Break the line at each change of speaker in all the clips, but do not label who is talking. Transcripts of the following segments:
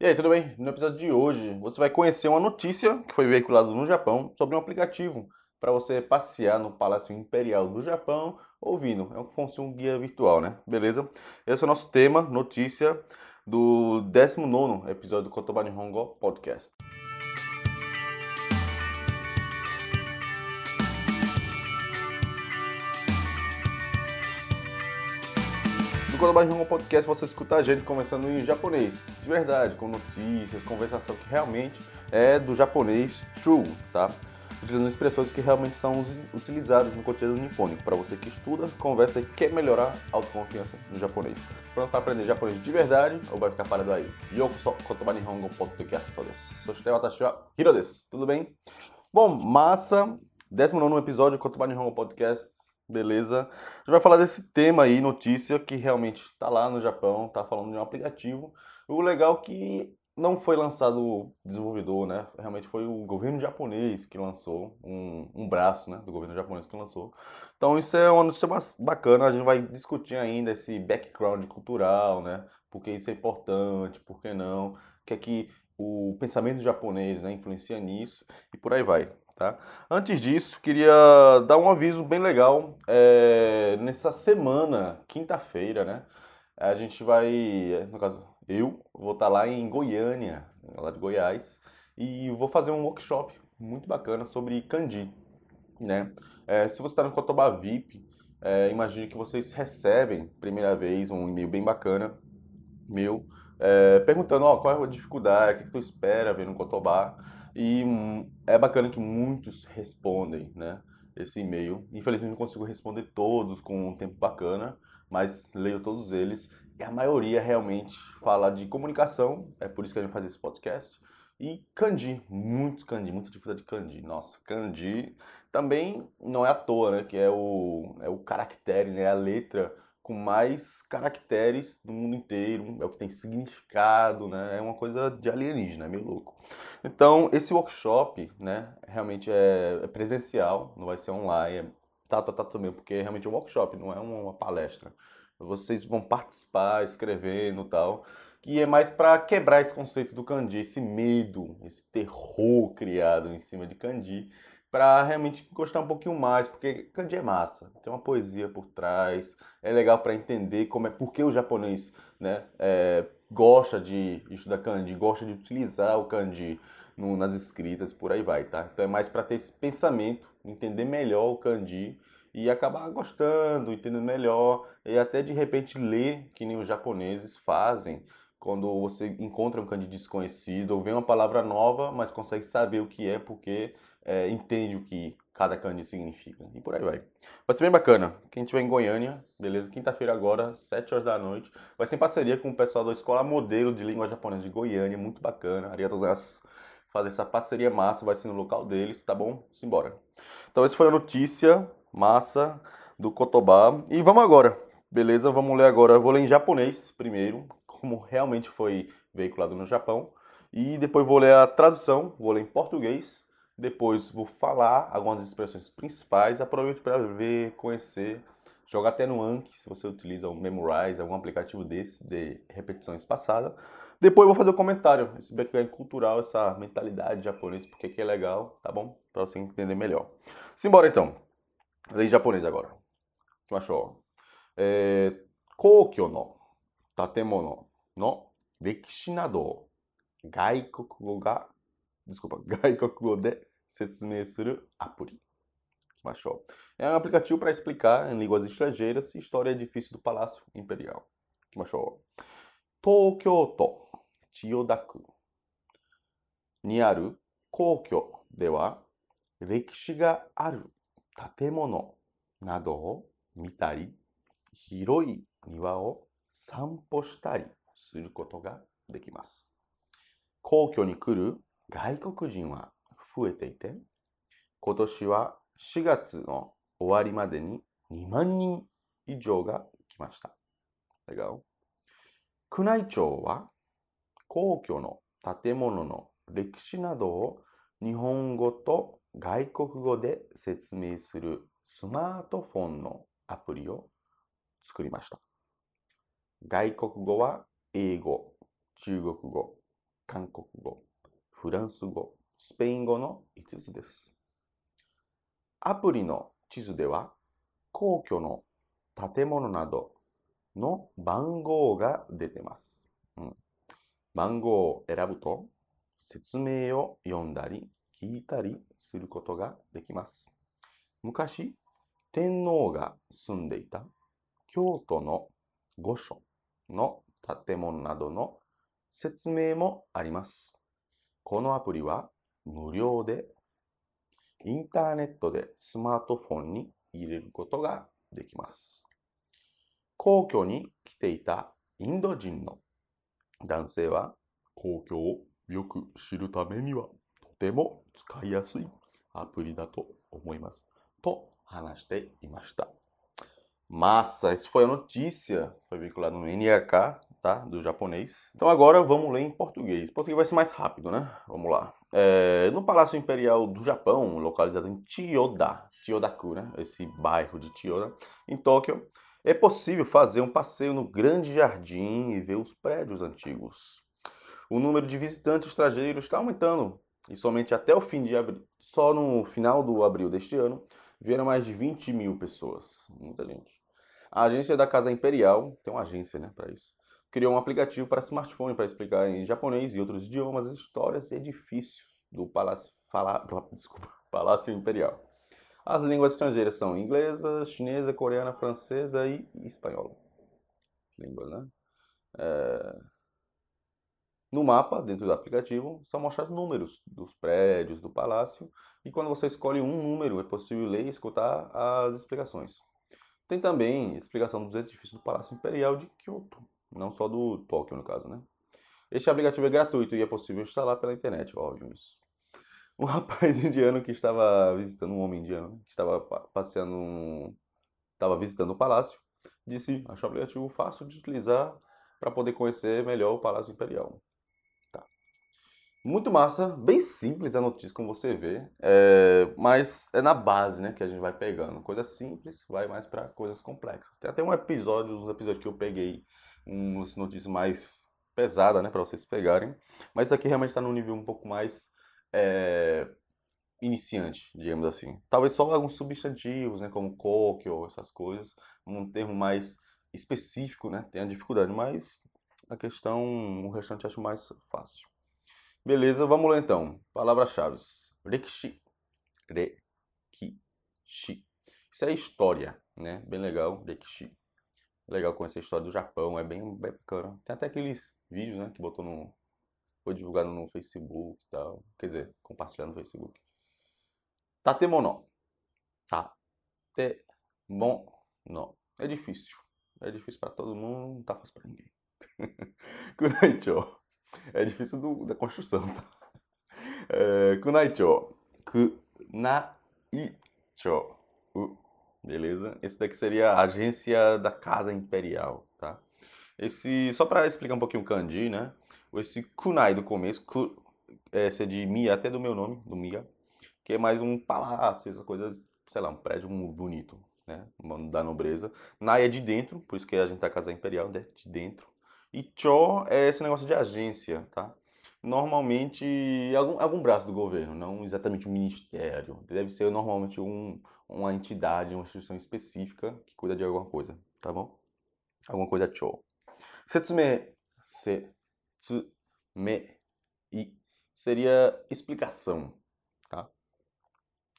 E aí, tudo bem? No episódio de hoje, você vai conhecer uma notícia que foi veiculada no Japão sobre um aplicativo para você passear no Palácio Imperial do Japão ouvindo. É se fosse um guia virtual, né? Beleza? Esse é o nosso tema, notícia do 19 episódio do Kotoba Nihongo Podcast. No Kotoba Nihongo Podcast você escuta a gente conversando em japonês, de verdade, com notícias, conversação que realmente é do japonês true, tá? Utilizando expressões que realmente são utilizadas no cotidiano nipônico, para você que estuda, conversa e quer melhorar a autoconfiança no japonês. Pronto para aprender japonês de verdade ou vai ficar parado aí? Yokoso Kotoba Nihongo Podcast desu. Soshite watashi wa Hiro desu. Tudo bem? Bom, massa. 19 episódio Kotoba Nihongo Podcast beleza? A gente vai falar desse tema aí, notícia que realmente está lá no Japão, está falando de um aplicativo. O legal é que não foi lançado desenvolvedor, né? Realmente foi o governo japonês que lançou, um, um braço né, do governo japonês que lançou. Então isso é uma notícia bacana, a gente vai discutir ainda esse background cultural, né? Por que isso é importante, por que não, o que é que o pensamento japonês né, influencia nisso e por aí vai. Tá? Antes disso, queria dar um aviso bem legal. É, nessa semana, quinta-feira, né? A gente vai, no caso, eu vou estar lá em Goiânia, lá de Goiás, e vou fazer um workshop muito bacana sobre kanji, né? É, se você está no Cotoba VIP, é, imagine que vocês recebem, primeira vez, um e-mail bem bacana meu, é, perguntando, ó, qual é a dificuldade, o que, que tu espera ver no Cotobá. E hum, é bacana que muitos respondem, né? Esse e-mail. Infelizmente não consigo responder todos com um tempo bacana, mas leio todos eles. E a maioria realmente fala de comunicação, é por isso que a gente faz esse podcast. E kanji, muitos kanji, muita dificuldade de kanji. Nossa, kanji também não é à toa, né? Que é o, é o caractere, né? A letra com mais caracteres do mundo inteiro, é o que tem significado, né? É uma coisa de alienígena, é meio louco. Então, esse workshop, né, realmente é, é presencial, não vai ser online, é, tá, tá, tá também, porque é realmente um workshop, não é uma palestra. Vocês vão participar, escrevendo e tal, que é mais para quebrar esse conceito do kanji, esse medo, esse terror criado em cima de kanji, para realmente gostar um pouquinho mais, porque kanji é massa, tem uma poesia por trás, é legal para entender como é, por que o japonês né, é, gosta de estudar kanji, gosta de utilizar o kanji no, nas escritas, por aí vai, tá? Então é mais para ter esse pensamento, entender melhor o kanji e acabar gostando, entendendo melhor e até de repente ler que nem os japoneses fazem, quando você encontra um kanji desconhecido ou vê uma palavra nova, mas consegue saber o que é porque é, entende o que cada kanji significa. E por aí vai. Vai ser bem bacana. Quem estiver em Goiânia, beleza? Quinta-feira agora, 7 horas da noite. Vai ser em parceria com o pessoal da Escola Modelo de Língua Japonesa de Goiânia. Muito bacana. Arigatou fazer essa parceria massa, vai ser no local deles, tá bom? Simbora. Então essa foi a notícia massa do Kotobá. E vamos agora, beleza? Vamos ler agora. Eu vou ler em japonês primeiro, como realmente foi veiculado no Japão. E depois vou ler a tradução, vou ler em português. Depois vou falar algumas expressões principais. Aproveito para ver, conhecer, jogar até no Anki, se você utiliza o Memorize, algum aplicativo desse de repetição espaçada. Depois vou fazer o um comentário, esse background cultural, essa mentalidade japonesa, porque que é legal, tá bom? Para você entender melhor. Simbora então. Lei japonês agora. Que achou? É, Kokyo no 建物の歴史などを外国語が、外国語で説明するアプリ。Baixou. É um aplicativo para explicar em línguas estrangeiras história edifício do Palácio Imperial. Baixou. 東京都千代田区にある皇居では歴史がすることができます。皇居に来る外国人は増えていて、今年は4月の終わりまでに2万人以上が来ました。宮内庁は皇居の建物の歴史などを日本語と外国語で説明するスマートフォンのアプリを作りました。外国語は英語、中国語、韓国語、フランス語、スペイン語の5つです。アプリの地図では、皇居の建物などの番号が出てます。うん、番号を選ぶと、説明を読んだり聞いたりすることができます。昔、天皇が住んでいた京都の御所の建物などの説明もあります。このアプリは無料でインターネットでスマートフォンに入れることができます。皇居に来ていたインド人の男性は皇居をよく知るためにはとても使いやすいアプリだと思います。と話していました。Massa, essa foi a notícia, foi vinculada no NHK, tá? Do japonês. Então agora vamos ler em português. Português vai ser mais rápido, né? Vamos lá. É, no Palácio Imperial do Japão, localizado em Chiyoda, Chiyodaku, né? Esse bairro de Chiyoda, em Tóquio, é possível fazer um passeio no grande jardim e ver os prédios antigos. O número de visitantes estrangeiros está aumentando e somente até o fim de abril, só no final do abril deste ano, vieram mais de 20 mil pessoas. Muita gente. A agência da Casa Imperial, tem uma agência né, para isso, criou um aplicativo para smartphone para explicar em japonês e outros idiomas as histórias e edifícios do Palácio, fala, desculpa, Palácio Imperial. As línguas estrangeiras são inglesa, chinesa, coreana, francesa e espanhola. As línguas, né? É... No mapa, dentro do aplicativo, são mostrados números dos prédios, do palácio, e quando você escolhe um número, é possível ler e escutar as explicações. Tem também explicação dos edifícios do Palácio Imperial de Kyoto, não só do Tóquio, no caso, né? Este aplicativo é gratuito e é possível instalar pela internet, óbvio isso. Um rapaz indiano que estava visitando, um homem indiano, que estava passeando, estava visitando o palácio, disse, achou o aplicativo fácil de utilizar para poder conhecer melhor o Palácio Imperial. Muito massa, bem simples a notícia, como você vê, é, mas é na base né, que a gente vai pegando. Coisa simples vai mais para coisas complexas. Tem até um episódio, uns episódios que eu peguei, umas notícias mais pesadas né, para vocês pegarem, mas isso aqui realmente está num nível um pouco mais é, iniciante, digamos assim. Talvez só alguns substantivos, né, como coque ou essas coisas, um termo mais específico, né, tenha dificuldade, mas a questão, o restante acho mais fácil. Beleza, vamos lá então. Palavras-chave. Rekishi. Rekishi. Isso é história, né? Bem legal, Rekishi. Legal conhecer a história do Japão, é bem, bem bacana. Tem até aqueles vídeos, né, que botou no... Foi divulgado no Facebook e tal. Quer dizer, compartilhado no Facebook. Tatemono. Tatemono. É difícil. É difícil para todo mundo, não tá fácil para ninguém. Kunaicho. É difícil do, da construção, tá? É, Kunaicho. Kunaicho. Beleza? Esse daqui seria a agência da Casa Imperial, tá? Esse, só para explicar um pouquinho o kanji, né? Esse kunai do começo, ku, esse é de Mia, até do meu nome, do Mia, que é mais um palácio, essa coisa, sei lá, um prédio bonito, né? Da nobreza. Nai é de dentro, por isso que a gente tá Casa Imperial, né? de dentro. E Cho é esse negócio de agência, tá? Normalmente, algum, algum braço do governo, não exatamente um ministério. Deve ser normalmente um, uma entidade, uma instituição específica que cuida de alguma coisa, tá bom? Alguma coisa Cho. Setsume, setsume, seria explicação, tá?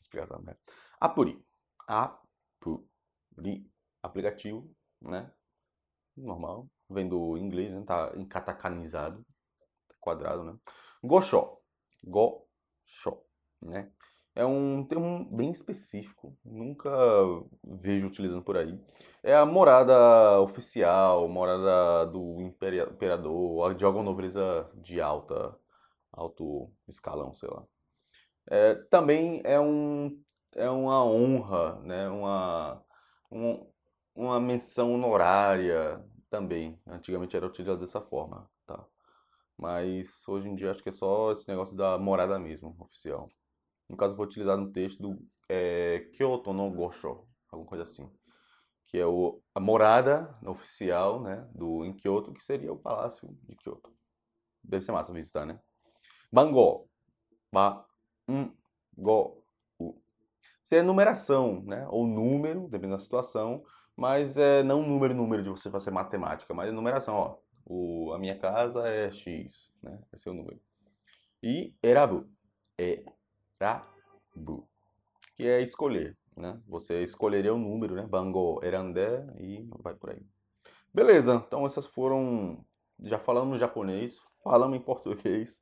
Explicação, né? Apuri. Apuri. Aplicativo, né? Normal vem do inglês, né? Tá encatacanizado, quadrado, né? Gosho. Gosho, né? É um termo bem específico, nunca vejo utilizando por aí. É a morada oficial, morada do imperador, de alguma nobreza de alta, alto escalão, sei lá. É, também é, um, é uma honra, né? uma, um, uma menção honorária também. Antigamente era utilizado dessa forma, tá? Mas hoje em dia acho que é só esse negócio da morada mesmo, oficial. No caso foi utilizado no texto do é, Kyoto no Gosho, alguma coisa assim. Que é o, a morada oficial né, do, em Kyoto, que seria o palácio de Kyoto. Deve ser massa visitar, né? Bangó. Ba, um, go, u. Seria numeração, né? Ou número, dependendo da situação, mas é não número, número de você fazer matemática, mas é numeração, ó. O, a minha casa é X, né? Esse é o número. E erabu. Erabu. Que é escolher, né? Você escolheria o número, né? Bango, erandé e vai por aí. Beleza, então essas foram. Já falamos japonês, falamos em português,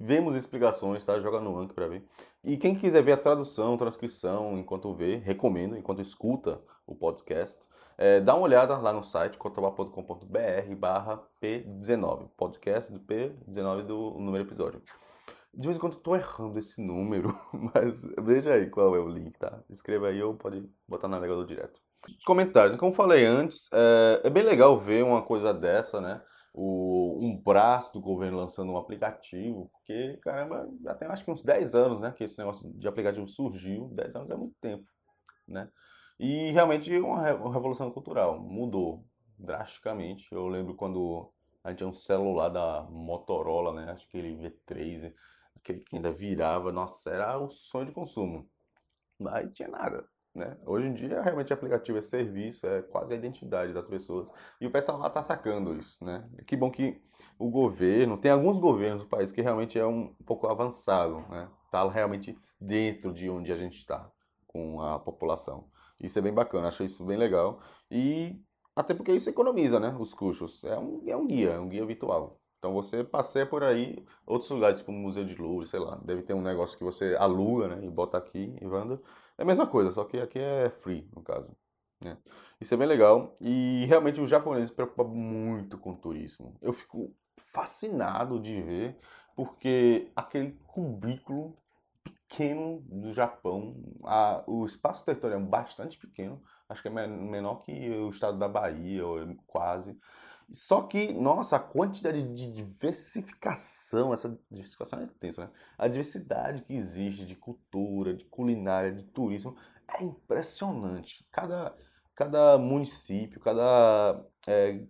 vemos explicações, tá? Joga no Anki para ver. E quem quiser ver a tradução, transcrição enquanto vê, recomendo, enquanto escuta o podcast, é, dá uma olhada lá no site cotoba.com.br barra P19, podcast do P19 do número episódio. De vez em quando eu tô errando esse número, mas veja aí qual é o link, tá? Escreva aí ou pode botar na navegador direto. Os comentários, como falei antes, é, é bem legal ver uma coisa dessa, né? o, um braço do governo lançando um aplicativo, porque, caramba, já tem acho que uns 10 anos, né, que esse negócio de aplicativo surgiu, 10 anos é muito tempo, né, e realmente uma, uma revolução cultural, mudou drasticamente, eu lembro quando a gente tinha um celular da Motorola, né, acho que ele V3, aquele que ainda virava, nossa, era o sonho de consumo, mas tinha nada, né? Hoje em dia, realmente, aplicativo é serviço, é quase a identidade das pessoas. E o pessoal lá está sacando isso. Né? Que bom que o governo, tem alguns governos do país que realmente é um pouco avançado, né? Está realmente dentro de onde a gente está com a população. Isso é bem bacana, achei isso bem legal. E até porque isso economiza né, os custos. É um, é um guia, é um guia virtual. Então você passeia por aí, outros lugares, tipo o Museu de Louvre, sei lá, deve ter um negócio que você aluga, né, e bota aqui e anda. É a mesma coisa, só que aqui é free, no caso. Né? Isso é bem legal e realmente os japoneses se preocupam muito com o turismo. Eu fico fascinado de ver, porque aquele cubículo pequeno do Japão, a, o espaço territorial é bastante pequeno, acho que é menor que o estado da Bahia, ou quase. Só que, nossa, a quantidade de diversificação, essa diversificação é intensa, né? A diversidade que existe de cultura, de culinária, de turismo é impressionante. Cada, cada município, cada. É,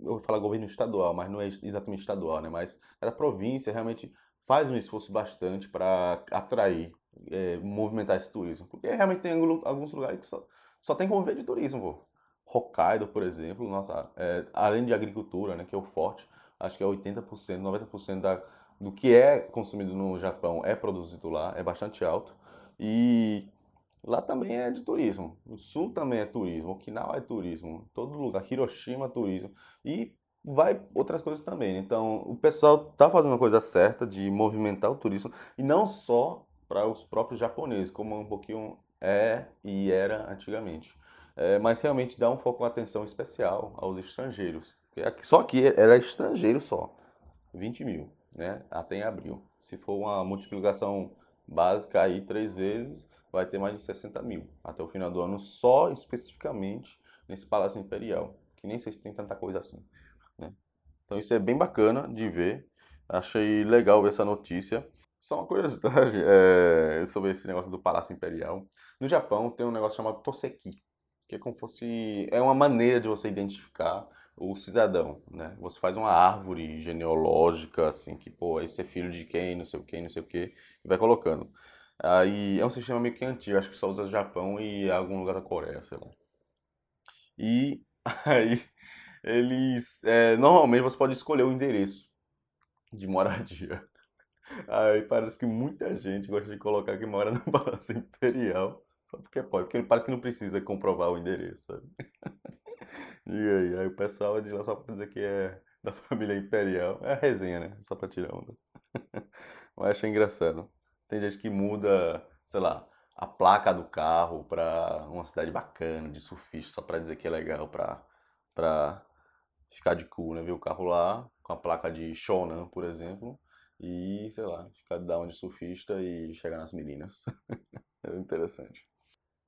eu vou falar governo estadual, mas não é exatamente estadual, né? Mas cada província realmente faz um esforço bastante para atrair, é, movimentar esse turismo. Porque realmente tem alguns lugares que só, só tem como ver de turismo, pô. Hokkaido, por exemplo, nossa, é, além de agricultura, né, que é o forte, acho que é 80%, 90% da, do que é consumido no Japão é produzido lá, é bastante alto. E lá também é de turismo. O sul também é turismo, Okinawa é turismo, todo lugar, Hiroshima é turismo. E vai outras coisas também. Então, o pessoal está fazendo a coisa certa de movimentar o turismo e não só para os próprios japoneses, como um pouquinho é e era antigamente é, mas realmente dá um foco, uma atenção especial aos estrangeiros. Só aqui era estrangeiro só, 20 mil, né? até em abril. Se for uma multiplicação básica aí três vezes, vai ter mais de 60 mil até o final do ano, só especificamente nesse Palácio Imperial, que nem sei se tem tanta coisa assim. Né? Então isso é bem bacana de ver, achei legal ver essa notícia. Só uma curiosidade é, sobre esse negócio do Palácio Imperial. No Japão tem um negócio chamado Toseki, que é como fosse é uma maneira de você identificar o cidadão, né? Você faz uma árvore genealógica assim que pô, esse é filho de quem, não sei o quem, não sei o que, e vai colocando. Aí é um sistema meio que antigo, acho que só usa Japão e algum lugar da Coreia, sei lá. E aí eles é, normalmente você pode escolher o endereço de moradia. Aí parece que muita gente gosta de colocar que mora no Palácio Imperial só porque pode, porque parece que não precisa comprovar o endereço, sabe? E aí, aí o pessoal de lá só pra dizer que é da família imperial. É a resenha, né? Só pra tirar onda. Mas achei engraçado. Tem gente que muda, sei lá, a placa do carro pra uma cidade bacana, de surfista, só pra dizer que é legal, pra, pra ficar de cool, né? Ver o carro lá, com a placa de Shonan, por exemplo, e, sei lá, ficar down de surfista e chegar nas meninas. é interessante.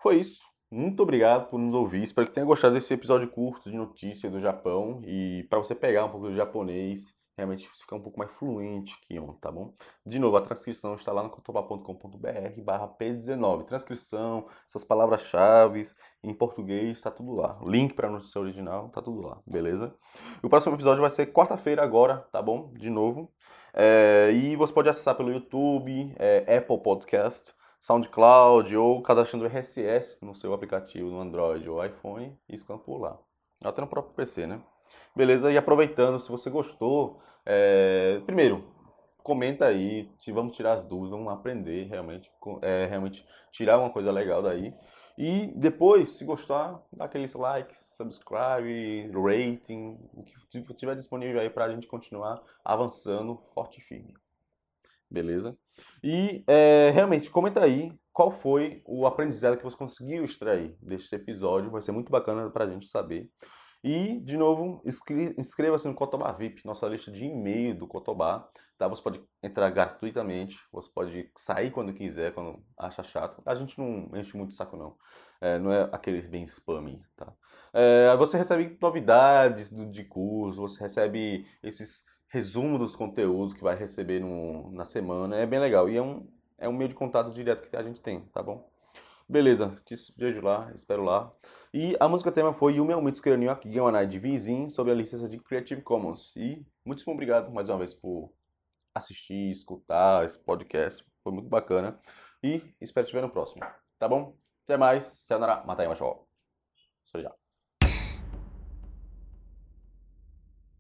Foi isso. Muito obrigado por nos ouvir. Espero que tenha gostado desse episódio curto de notícia do Japão e para você pegar um pouco do japonês realmente ficar um pouco mais fluente que ontem, tá bom? De novo, a transcrição está lá no cotobá.com.br barra P19. Transcrição, essas palavras-chave em português, tá tudo lá. Link para a notícia original, tá tudo lá, beleza? O próximo episódio vai ser quarta-feira agora, tá bom? De novo. É, e você pode acessar pelo YouTube, é, Apple Podcast, SoundCloud ou cadastrando RSS no seu aplicativo no Android ou iPhone e escutando por lá. Até no próprio PC, né? Beleza? E aproveitando, se você gostou, é... primeiro, comenta aí, vamos tirar as dúvidas, vamos aprender realmente, é, realmente tirar uma coisa legal daí. E depois, se gostar, dá aqueles likes, subscribe, rating, o que tiver disponível aí para a gente continuar avançando forte e firme. Beleza? E é, realmente, comenta aí qual foi o aprendizado que você conseguiu extrair deste episódio. Vai ser muito bacana para a gente saber. E, de novo, inscreva-se no Cotobá VIP, nossa lista de e-mail do Cotobá. Tá? Você pode entrar gratuitamente, você pode sair quando quiser, quando acha chato. A gente não enche muito o saco, não. É, não é aqueles bem spam, tá? É, você recebe novidades do, de curso, você recebe esses resumos dos conteúdos que vai receber no, na semana. É bem legal. E é um, é um meio de contato direto que a gente tem, tá bom? Beleza, te vejo lá, espero lá. E a música tema foi o meu muito escreveu aqui, Gamanai de Vizinho, sobre a licença de Creative Commons. E muito obrigado mais uma vez por assistir, escutar esse podcast. Foi muito bacana. E espero te ver no próximo. Tá bom? Até mais. Sayonara. Matai Machou. Sou já.